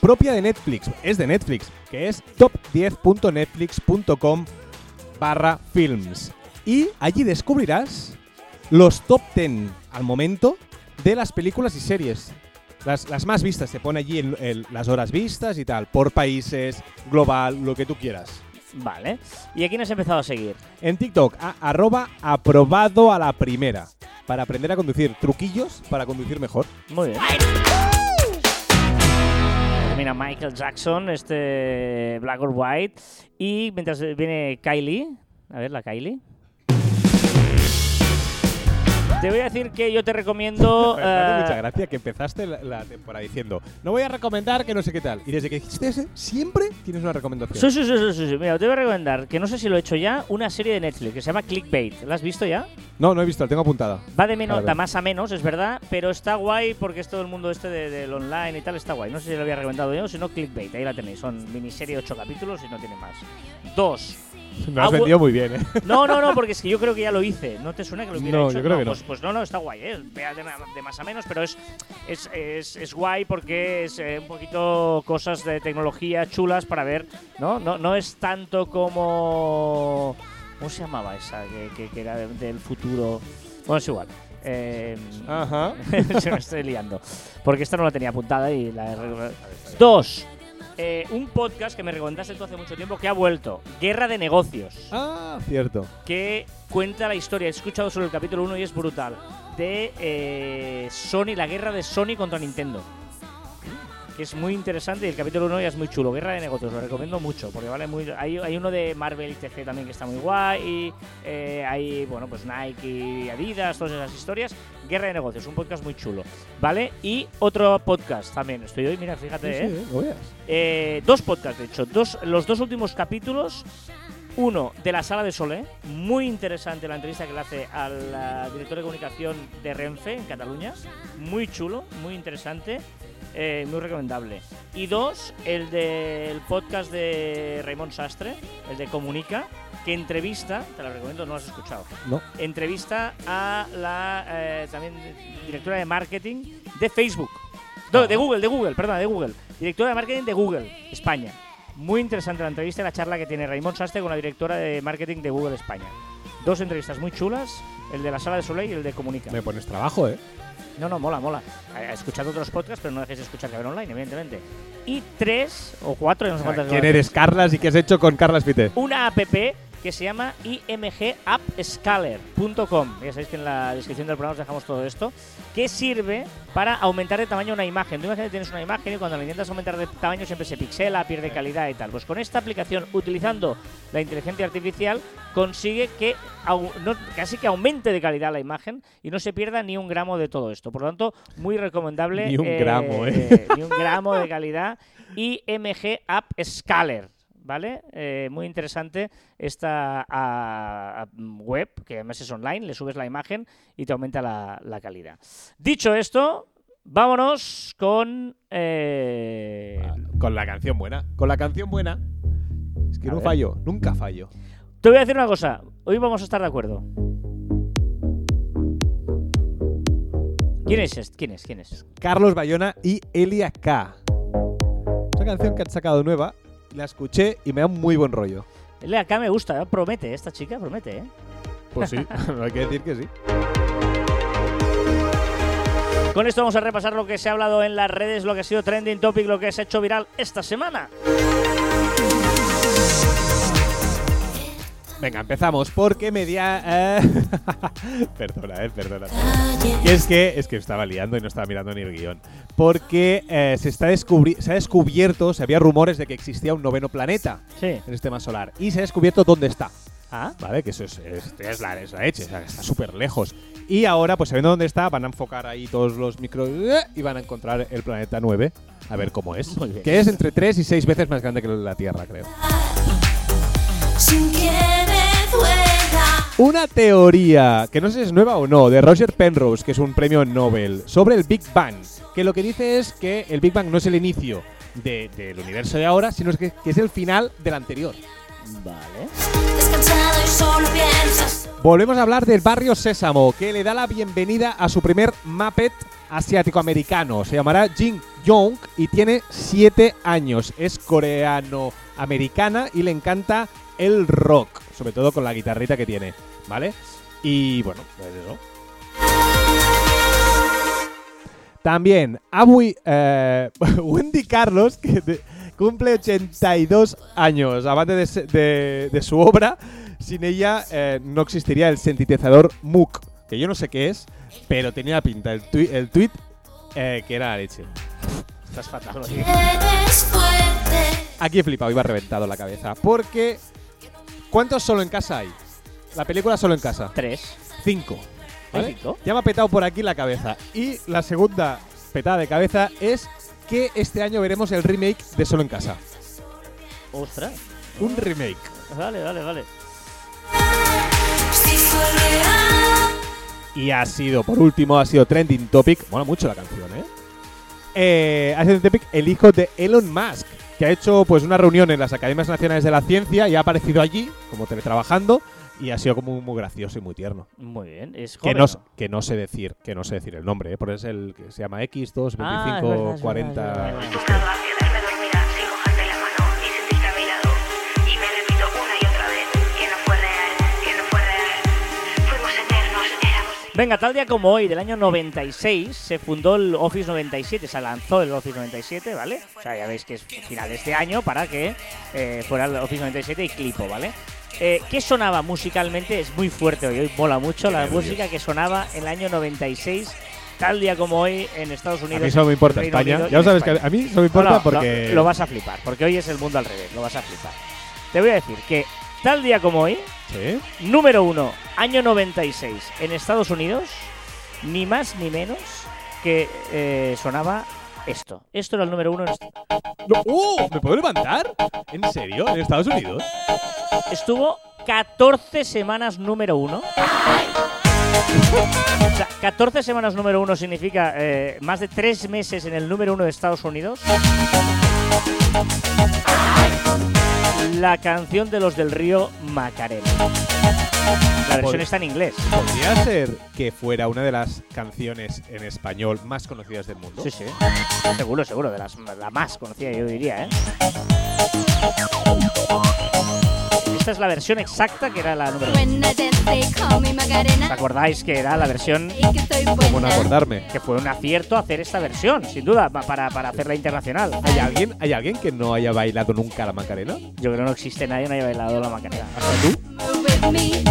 propia de Netflix, es de Netflix, que es top10.netflix.com barra films. Y allí descubrirás los top 10 al momento de las películas y series. Las, las más vistas, se pone allí el- el- las horas vistas y tal, por países, global, lo que tú quieras. Vale. ¿Y a quién has empezado a seguir? En TikTok, a- arroba aprobado a la primera, para aprender a conducir, truquillos para conducir mejor. Muy bien. también a Michael Jackson, este Black or White. Y mientras viene Kylie, a ver la Kylie. Te voy a decir que yo te recomiendo. Me hace eh, mucha gracia que empezaste la, la temporada diciendo no voy a recomendar que no sé qué tal. Y desde que dijiste ese, siempre tienes una recomendación. Sí, sí, sí, sí, sí. Mira, te voy a recomendar, que no sé si lo he hecho ya, una serie de Netflix que se llama Clickbait. ¿La has visto ya? No, no he visto, la tengo apuntada. Va de menos, da más a menos, es verdad, pero está guay porque es todo el mundo este de- del online y tal, está guay. No sé si lo había recomendado yo, si no, Clickbait, ahí la tenéis. Son miniserie, 8 capítulos y no tiene más. Dos. Me has Ah, bu- vendido muy bien, ¿eh? No, no, no, porque es que yo creo que ya lo hice. ¿No te suena que lo hubiera No, hecho? yo creo que no. Pues, pues no, no, está guay, ¿eh? De, de más a menos, pero es, es, es, es guay porque es eh, un poquito cosas de tecnología chulas para ver, ¿no? No, no es tanto como... ¿Cómo se llamaba esa? Que, que- que era de- del futuro. Bueno, es igual. Eh, Ajá. se me estoy liando. Porque esta no la tenía apuntada y la Dos. Eh, un podcast que me recomendaste tú hace mucho tiempo que ha vuelto. Guerra de Negocios Ah, cierto. que cuenta la historia, he escuchado solo el capítulo 1 y es brutal, de eh, Sony, la guerra de Sony contra Nintendo. Que es muy interesante y el capítulo 1 ya es muy chulo. Guerra de negocios, lo recomiendo mucho porque vale muy. Hay, hay uno de Marvel y TC también que está muy guay. Y eh, hay, bueno, pues Nike y Adidas, todas esas historias. Guerra de negocios, un podcast muy chulo. ¿Vale? Y otro podcast también. Estoy hoy, mira, fíjate, Sí, ¿eh? sí, eh, veas. Eh, dos podcasts, de hecho. Dos, los dos últimos capítulos. Uno de la sala de Solé. Muy interesante la entrevista que le hace al director de comunicación de Renfe en Cataluña. Muy chulo, muy interesante. Eh, muy recomendable. Y dos, el del podcast de Raymond Sastre, el de Comunica, que entrevista, te lo recomiendo, no lo has escuchado No. entrevista a la eh, también directora de marketing de Facebook. No, de Google, de Google, perdón, de Google. Directora de marketing de Google, España. Muy interesante la entrevista y la charla que tiene Raymond Sastre con la directora de marketing de Google España. Dos entrevistas muy chulas, el de la sala de Soleil y el de Comunica. Me pones trabajo, ¿eh? No, no, mola, mola. Escuchad otros podcasts, pero no dejéis de escuchar Caber Online, evidentemente. Y tres, o cuatro, no sé cuántas ¿Quién eres, Carlas, y qué has hecho con Carlas Pite? una app que se llama imgappscaler.com. Ya sabéis que en la descripción del programa os dejamos todo esto. Que sirve para aumentar de tamaño una imagen. Tú imagínate que tienes una imagen y cuando la intentas aumentar de tamaño siempre se pixela, pierde calidad y tal. Pues con esta aplicación, utilizando la inteligencia artificial, consigue que no- casi que aumente de calidad la imagen y no se pierda ni un gramo de todo esto. Por lo tanto, muy recomendable. Ni un gramo, ¿eh? ni un gramo de calidad. IMG App Scaler. ¿Vale? Eh, muy interesante esta ah, ah, web, que además es online, le subes la imagen y te aumenta la, la calidad. Dicho esto, vámonos con... eh, Con la canción buena. Con la canción buena. Es que A no ver. fallo, nunca fallo. Te voy a decir una cosa, hoy vamos a estar de acuerdo. ¿Quién es este? ¿Quién es? ¿Quién es? Carlos Bayona y Elia K. Esa canción que han sacado nueva, la escuché y me da un muy buen rollo. Acá me gusta, ¿eh? promete, esta chica promete, ¿eh? Pues sí, hay que decir que sí. Con esto vamos a repasar lo que se ha hablado en las redes, lo que ha sido trending topic, lo que se ha hecho viral esta semana. Venga, empezamos porque media. eh, perdona, eh, perdona. Y es que es que estaba liando y no estaba mirando ni el guion. Porque eh, se, está descubri- se ha descubierto, se había rumores de que existía un noveno planeta Sí. en el sistema solar. Y se ha descubierto dónde está. Ah, ¿Vale? Que eso es, es, es la, es la leche, o sea, que está súper lejos. Y ahora, pues sabiendo dónde está, van a enfocar ahí todos los micros y van a encontrar el planeta 9. A ver cómo es. Que es entre 3 y 6 veces más grande que la Tierra, creo. sin. Una teoría, que no sé si es nueva o no, de Roger Penrose, que es un premio Nobel, sobre el Big Bang, que lo que dice es que el Big Bang no es el inicio de- del universo de ahora, sino que, que es el final del anterior. vale. Descansado y solo piensas. Volvemos a hablar del barrio Sésamo, que le da la bienvenida a su primer Muppet asiático-americano. Se llamará Jin Young y tiene 7 años. Es coreano-americana y le encanta el rock, sobre todo con la guitarrita que tiene, ¿vale? Y bueno, pues eso. También Abui, eh, Wendy Carlos, que cumple 82 años. Aparte de, de- de su obra, sin ella eh, no existiría el sintetizador MOOC, que yo no sé qué es, pero tenía pinta el, tui- el tweet eh, que era la leche. Estás fatal. Aquí he flipado, iba reventado la cabeza. Porque. ¿Cuántos solo en casa hay? La película solo en casa. Tres. Cinco. ¿Hay ¿vale? cinco? Ya me ha petado por aquí la cabeza. Y la segunda petada de cabeza es que este año veremos el remake de Solo en Casa. Ostras. Un remake. Vale, vale, vale. Y ha sido, por último, ha sido trending topic. Mola mucho la canción, ¿eh? Eh, ha sido trending topic el hijo de Elon Musk, que ha hecho pues una reunión en las Academias Nacionales de la Ciencia y ha aparecido allí, como teletrabajando, y ha sido como muy gracioso y muy tierno. Muy bien. Es Que joven, no, ¿no? que no sé decir, que no sé decir el nombre, ¿eh? Porque es el que se llama X2, 25, Ah, es verdad, es 40. verdad, es verdad. Venga, tal día como hoy, del año 96, se fundó el Office 97, se lanzó el Office 97, ¿vale? O sea, ya veis que es final de este año para que eh, fuera el Office 97 y Clipo, ¿vale? Eh, ¿Qué sonaba musicalmente? Es muy fuerte hoy, hoy mola mucho la nervios. música que sonaba en el año 96, tal día como hoy en Estados A Unidos. mí solo me importa Reino España. Ya sabes que España. a mí solo me importa No, no, porque. Lo, lo vas a flipar, porque hoy es el mundo al revés, lo vas a flipar. Te voy a decir que tal día como hoy, Sí. número uno, año 96, en Estados Unidos, ni más ni menos que eh, sonaba esto. Esto era el número uno. en est- No, ¡Uh! ¿Me puedo levantar? ¿En serio? ¿En Estados Unidos? Estuvo 14 semanas número uno. O sea, 14 semanas número uno significa eh, más de 3 meses en el número uno de Estados Unidos. La canción de los del río Macarena. La versión está en inglés. ¿Podría ser que fuera una de las canciones en español más conocidas del mundo? Sí, sí. Seguro, seguro, de las, la más conocida, yo diría, ¿eh? Esta es la versión exacta que era la número uno. When I dance, they call me ¿Os Macarena. acordáis que era la versión ¿Cómo no acordarme? que fue un acierto hacer esta versión, sin duda, pa- para, para hacerla internacional. ¿Hay alguien, ¿Hay alguien que no haya bailado nunca la Macarena? Yo creo que no existe nadie que no haya bailado la Macarena. ¿Hasta tú?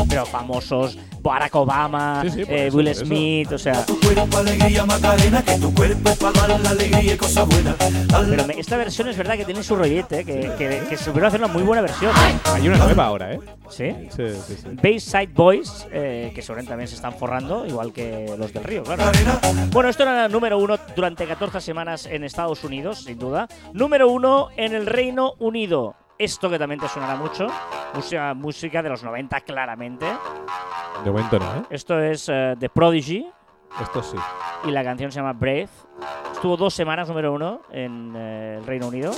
Pero famosos, Barack Obama, Sí, sí, eh, eso, Will eso. Smith, o sea... Tu cuerpo alegría Macarena, que tu cuerpo es para dar la alegría y cosas buenas. Pero me- esta versión es verdad que tiene su rollete, que, que, que hubiera hacer una muy buena versión. Hay una nueva ahora, ¿eh? ¿Sí? Sí, sí, sí. Bayside Boys, eh, que seguramente también se están forrando, igual que los del Río, claro. Bueno, esto era el número uno durante 14 semanas en Estados Unidos, sin duda. Número uno en el Reino Unido. Esto que también te sonará mucho. Música, música de los 90, claramente. De momento no, ¿eh? Esto es eh, The Prodigy Esto sí. y la canción se llama Brave. Estuvo dos semanas número uno en eh, el Reino Unido.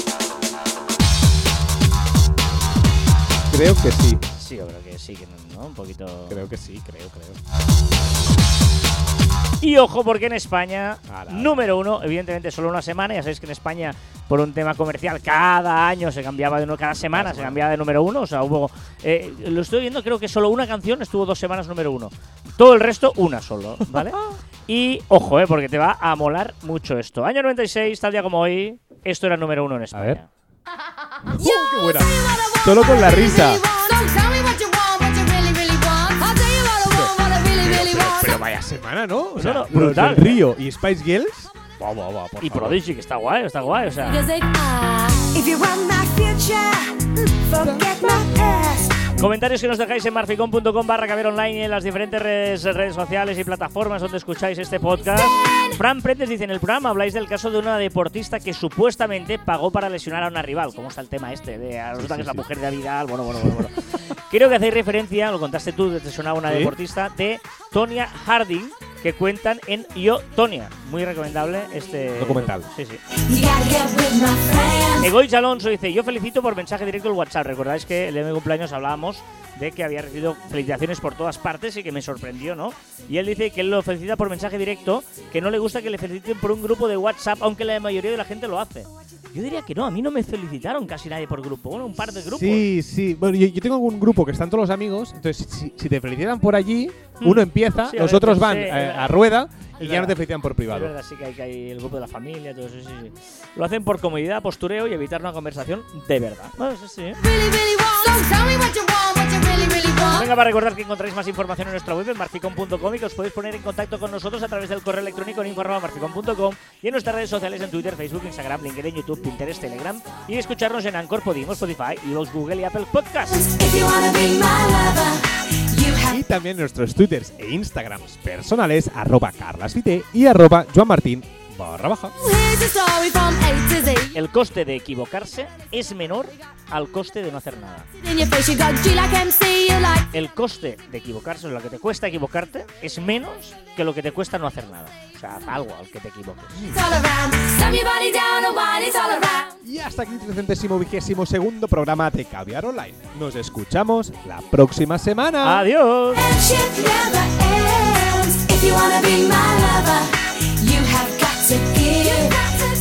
Creo que sí. Sí, yo creo que sí, que no, ¿no? Un poquito. Creo que sí, creo, creo. Y ojo, porque en España, número uno, evidentemente solo una semana. Ya sabéis que en España, por un tema comercial, cada año se cambiaba de uno, cada semana se cambiaba de número uno. O sea, hubo. eh, lo estoy viendo, creo que solo una canción estuvo dos semanas número uno. Todo el resto, una solo, ¿vale? y ojo, eh, porque te va a molar mucho esto. Año 96, tal día como hoy, esto era el número uno en España. ver. ¡Uh, qué buena! Solo con la risa. Pero vaya semana, ¿no? O sea, no, los brutal, del Río y Spice Girls. Va, va, va, por Y favor. Prodigy, que está guay, está guay, o sea. If you want my future, forget my past. Comentarios que nos dejáis en marficon.com barra caber online y en las diferentes redes, redes sociales y plataformas donde escucháis este podcast. Fran Prendes dice, en el programa habláis del caso de una deportista que supuestamente pagó para lesionar a una rival. ¿Cómo está el tema este? De, resulta que es la mujer de Avidal, bueno, bueno, bueno. bueno. Creo que hacéis referencia, lo contaste tú, te sonaba una Sí. deportista, de Tonya Harding, que cuentan en Yo, Tonya. Muy recomendable este Documental. Sí, sí. Egoich Alonso dice, yo felicito por mensaje directo el WhatsApp. Recordáis que el día de mi cumpleaños hablábamos de que había recibido felicitaciones por todas partes y que me sorprendió, ¿no? Y él dice que él lo felicita por mensaje directo, que no le gusta que le feliciten por un grupo de WhatsApp, aunque la mayoría de la gente lo hace. Yo diría que no, a mí no me felicitaron casi nadie por grupo, bueno, un par de grupos. Sí, sí. Bueno, yo, yo tengo un grupo que están todos los amigos. Entonces, si, si te felicitan por allí, uno empieza, Hmm. Sí, a los ver, otros van eh, a rueda y Es ya no te felicitan por Es privado. verdad, sí que hay, que hay el grupo de la familia, todo eso, sí, sí. Lo hacen por comodidad, postureo y evitar una conversación de verdad. Bueno, sí, sí. Really want. Venga, para recordar que encontráis más información en nuestra web en marficom.com y que os podéis poner en contacto con nosotros a través del correo electrónico en info@marficom.com y en nuestras redes sociales en Twitter, Facebook, Instagram, LinkedIn, YouTube, Pinterest, Telegram y escucharnos en Anchor, Podimo, Spotify, Evox, Google y Apple Podcasts. Y también nuestros twitters e instagrams personales, arroba carlasvite y arroba joanmartin barra baja. Here's a story from A to Z. El coste de equivocarse es menor al coste de no hacer nada. El coste de equivocarse, o lo que te cuesta equivocarte, es menos que lo que te cuesta no hacer nada. O sea, haz algo al que te equivoques. It's all around. Slam your body down and wine, it's all around. Y hasta aquí el 300 vigésimo segundo programa de Caviar Online. Nos escuchamos la próxima semana. ¡Adiós! To give.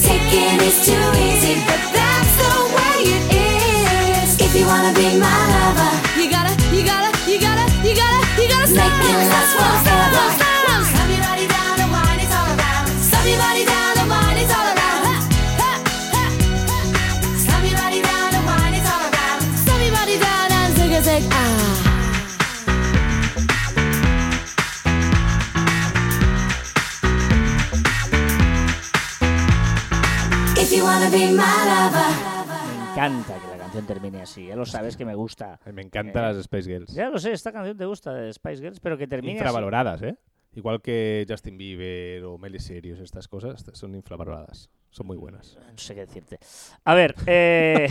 Taking is too easy, but that's the way it is. If you wanna be my lover, You gotta, you gotta, you gotta, you gotta, you gotta make it last forever. Me encanta que la canción termine así. Ya lo sabes que me gusta. Me encantan las Space Girls. Ya lo sé, esta canción te gusta de Spice Girls, pero que termine así. Infravaloradas, ¿eh? Igual que Justin Bieber o Miley Cyrus, estas cosas son infravaloradas. Son muy buenas. No sé qué decirte. A ver, eh,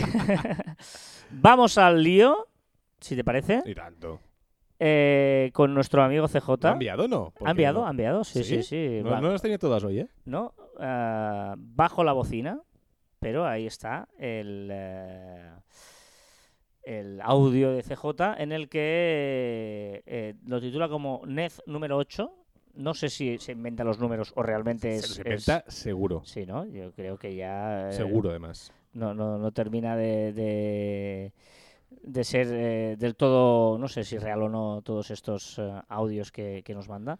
vamos al lío, si te parece, Y tanto. eh, con nuestro amigo CJ. ¿Lo ha enviado o no? ¿Ha enviado? no. ¿Ha enviado? Sí, sí, sí. No, las tenía todas hoy, ¿eh? ¿no? Bajo la bocina, pero ahí está el, eh, el audio de CJ en el que eh, lo titula como NED número 8. No sé si se inventa los números o realmente es... Se es- seguro. Sí, ¿no? Yo creo que ya... eh, Seguro, además. no, no, no termina de, de, de ser eh, del todo, no sé si real o no, todos estos eh, audios que, que nos manda.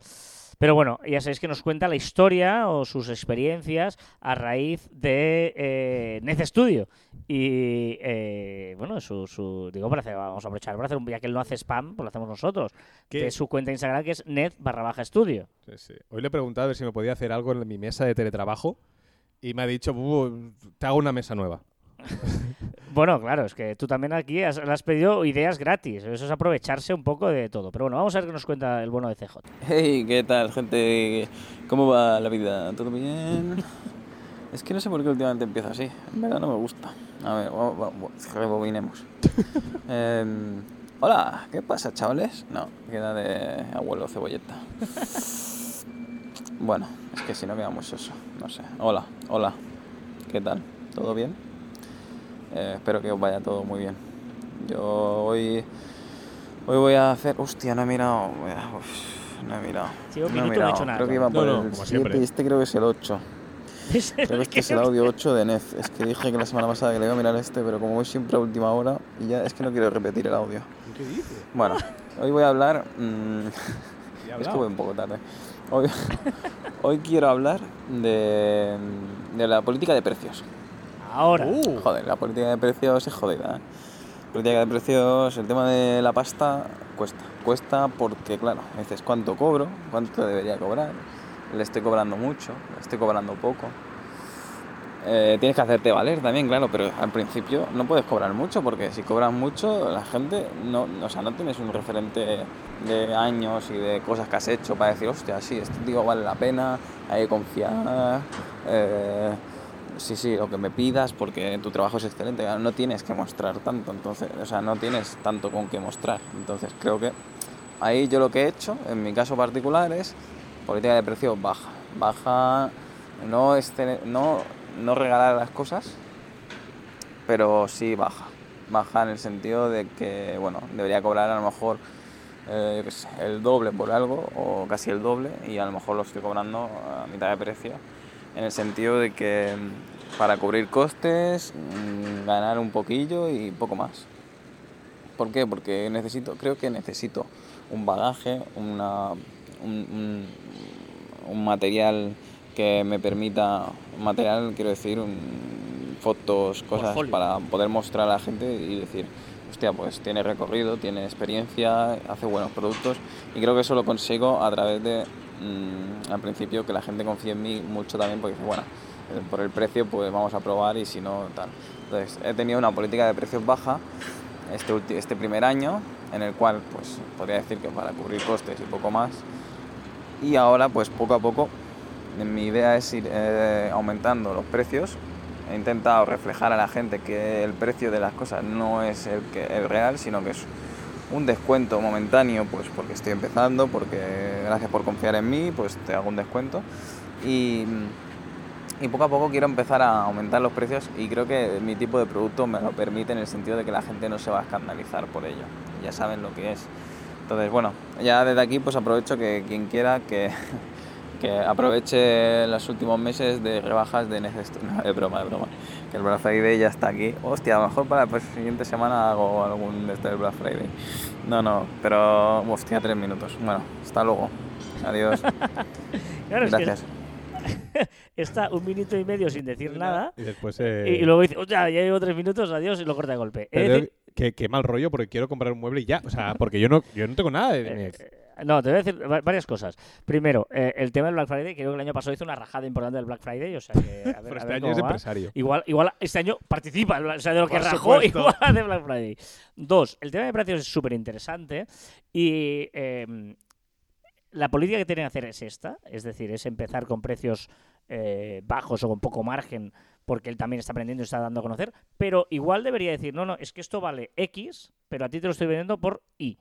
Pero bueno, ya sabéis que nos cuenta la historia o sus experiencias a raíz de eh, Nez Studio. Y eh, bueno, su, su- digo, para hacer, vamos a aprovechar para hacer un ya que él no hace spam, pues lo hacemos nosotros. ¿Qué? Que es su cuenta de Instagram que es Nez barra baja estudio. Sí, sí. Hoy le he preguntado a ver si me podía hacer algo en mi mesa de teletrabajo y me ha dicho, "Bu, te hago una mesa nueva. Bueno, claro, es que tú también aquí has, le has pedido ideas gratis. Eso es aprovecharse un poco de todo. Pero bueno, vamos a ver qué nos cuenta el bueno de CJ. Hey, ¿qué tal, gente? ¿Cómo va la vida? ¿Todo bien? Es que no sé por qué últimamente empiezo así. En verdad no me gusta. A ver, rebobinemos. Em, hola, ¿qué pasa, chavales? No, queda de abuelo cebolleta. Bueno, es que si no quedamos eso, no sé. Hola, hola, ¿qué tal? ¿Todo bien? Eh, espero que os vaya todo muy bien. Yo hoy, hoy voy a hacer... Hostia, no he mirado... Uf, no he mirado. Un No he no hecho nada Creo que iba por No, no, el como 7 siempre. y este creo que es el 8. Creo que este es el audio 8 de Nez. Es que dije que la semana pasada que le iba a mirar este, pero como voy siempre a última hora, y ya es que no quiero repetir el audio. ¿Qué dices? Bueno, hoy voy a hablar... mm, Ya he es que hablado. voy un poco tarde. Hoy, hoy quiero hablar de, de la política de precios. Ahora. Uh, Joder, la política de precios es jodida. ¿eh? Política de precios, el tema de la pasta cuesta. Cuesta porque, claro, dices cuánto cobro, cuánto debería cobrar. Le estoy cobrando mucho, le estoy cobrando poco. Eh, tienes que hacerte valer también, claro, pero al principio no puedes cobrar mucho porque si cobras mucho, la gente no, o sea, no tienes un referente de años y de cosas que has hecho para decir, hostia, sí, este tío vale la pena, hay que confiar. eh, sí, sí, lo que me pidas porque tu trabajo es excelente. No tienes que mostrar tanto, entonces, o sea, no tienes tanto con qué mostrar. Entonces, creo que ahí yo lo que he hecho, en mi caso particular, es política de precios baja. Baja, no, este, no, no regalar las cosas, pero sí baja. Baja en el sentido de que, bueno, debería cobrar a lo mejor eh, el doble por algo o casi el doble y a lo mejor lo estoy cobrando a mitad de precio en el sentido de que mm, para cubrir costes, mm, ganar un poquillo y poco más. ¿Por qué? Porque necesito, creo que necesito un bagaje, una, un, un- un material que me permita, un material, quiero decir, un- fotos, cosas para poder mostrar a la gente y decir, hostia, pues tiene recorrido, tiene experiencia, hace buenos productos y creo que eso lo consigo a través de, mm, al principio, que la gente confíe en mí mucho también porque bueno, eh, por el precio pues vamos a probar y si no, tal. Entonces, he tenido una política de precios baja este, este primer año, en el cual, pues, podría decir que para cubrir costes y poco más. Y ahora, pues, poco a poco, mi idea es ir eh, aumentando los precios. He intentado reflejar a la gente que el precio de las cosas no es el real, sino que es un descuento momentáneo, pues porque estoy empezando, porque gracias por confiar en mí, pues te hago un descuento. Y, y poco a poco quiero empezar a aumentar los precios y creo que mi tipo de producto me lo permite en el sentido de que la gente no se va a escandalizar por ello. Ya saben lo que es. Entonces, bueno, ya desde aquí pues aprovecho que quien quiera que, que aproveche los últimos meses de rebajas de Necest... No, es broma, es broma. Que el Black Friday ya está aquí. Hostia, a lo mejor para la siguiente semana hago algún de este Black Friday. No, no, pero hostia, tres minutos. Bueno, hasta luego. Adiós. Claro, es que Gracias. está un minuto y medio sin decir nada Y después... y, eh, y luego dice, ya, ya llevo tres minutos, adiós, y lo corta de golpe. Pero decir, qué, qué mal rollo porque quiero comprar un mueble y ya. O sea, porque yo no, yo no tengo nada de... Eh, No, te voy a decir va- varias cosas. Primero, eh, el tema del Black Friday, creo que el año pasado hizo una rajada importante del Black Friday, o sea que a ver, pero a este ver año cómo es va. empresario. Igual, igual este año participa, o sea, de lo que rajó, supuesto. igual hace Black Friday. Dos, el tema de precios es súper interesante y eh, la política que tienen que hacer es esta, es decir, es empezar con precios eh, bajos o con poco margen, porque él también está aprendiendo y está dando a conocer, pero igual debería decir, no, no, es que esto vale X, pero a ti te lo estoy vendiendo por Y.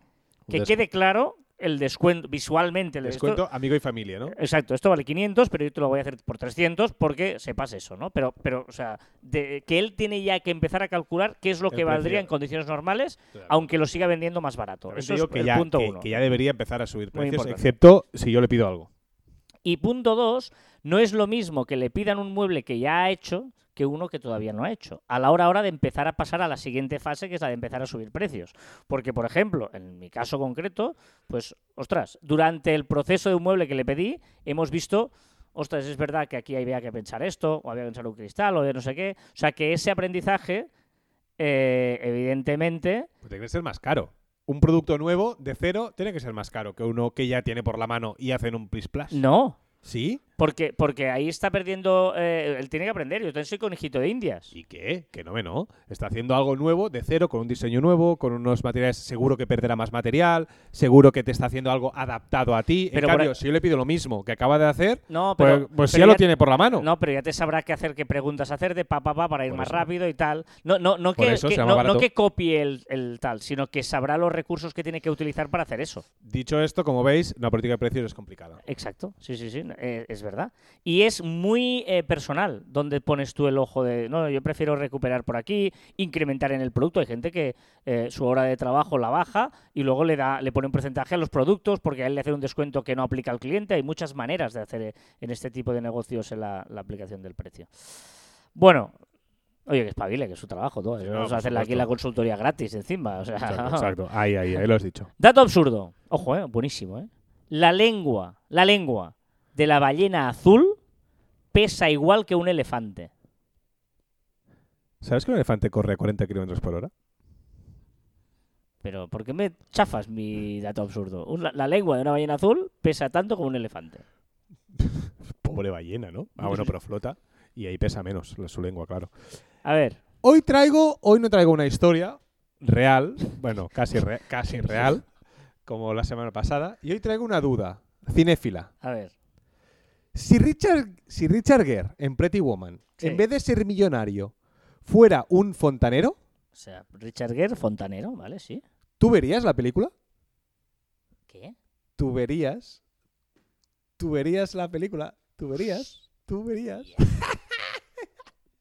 Que Des- quede claro el descuento, visualmente. el esto- Descuento amigo y familia, ¿no? Exacto, esto vale 500, pero yo te lo voy a hacer por 300 porque sepas eso, ¿no? Pero, pero o sea, de, que él tiene ya que empezar a calcular qué es lo El que valdría en condiciones normales, Claro. aunque lo siga vendiendo más barato. Eso es que el ya, punto que- uno. que ya debería empezar a subir precios, excepto si yo le pido algo. Y punto dos, no es lo mismo que le pidan un mueble que ya ha hecho que uno que todavía no ha hecho. A la hora ahora de empezar a pasar a la siguiente fase, que es la de empezar a subir precios. Porque, por ejemplo, en mi caso concreto, pues, ostras, durante el proceso de un mueble que le pedí, hemos visto, ostras, es verdad que aquí había que pensar esto, o había que pensar un cristal, o de no sé qué. O sea, que ese aprendizaje, eh, evidentemente, Pues tiene que ser más caro. Un producto nuevo de cero tiene que ser más caro que uno que ya tiene por la mano y hacen un plus plus. no. ¿Sí? Porque, porque ahí está perdiendo, eh, él tiene que aprender. Yo también soy conejito de indias. ¿Y qué? Que no me no. Está haciendo algo nuevo, de cero, con un diseño nuevo, con unos materiales. Seguro que perderá más material, seguro que te está haciendo algo adaptado a ti. Pero en cambio, ahí- si yo le pido lo mismo que acaba de hacer, No, pues, pero, pues pero ya lo tiene por la mano. No, pero ya te sabrá qué hacer, qué preguntas hacer de pa, pa, pa para ir Por más eso. rápido y tal. No, no, no, que, no, que copie el, el tal, sino que sabrá los recursos que tiene que utilizar para hacer eso. Dicho esto, como veis, la política de precios es complicada. Exacto, sí, sí, sí, eh, es verdad. Y es muy eh, personal donde pones tú el ojo de, no, yo prefiero recuperar por aquí, incrementar en el producto. Hay gente que eh, su hora de trabajo la baja y luego le da le pone un porcentaje a los productos porque a él le hace un descuento que no aplica al cliente. Hay muchas maneras de hacer eh, en este tipo de negocios en la, la aplicación del precio. Bueno, oye, que espabile, que es su trabajo todo. No, Vamos a hacerle aquí la consultoría gratis encima. O sea, Exacto, exacto. Ahí, ahí, ahí lo has dicho. Dato absurdo. Ojo, eh, buenísimo, ¿eh? La lengua, la lengua de la ballena azul pesa igual que un elefante. ¿Sabes que un elefante corre a 40 kilómetros por hora? Pero, ¿por qué me chafas mi dato absurdo? La, la lengua de una ballena azul pesa tanto como un elefante. Pobre ballena, ¿no? Ah, bueno, pero flota y ahí pesa menos su lengua, claro. A ver, Hoy traigo, hoy no traigo una historia real, bueno, casi, re- casi real, como la semana pasada, y hoy traigo una duda, cinéfila. a ver. Si Richard, si Richard Gere en Pretty Woman, Sí. en vez de ser millonario, fuera un fontanero, O sea, Richard Gere, fontanero, ¿vale? Sí. ¿tú verías la película? ¿Qué? ¿Tú verías? ¿Tú verías la película? ¿Tú verías? ¿Tú verías?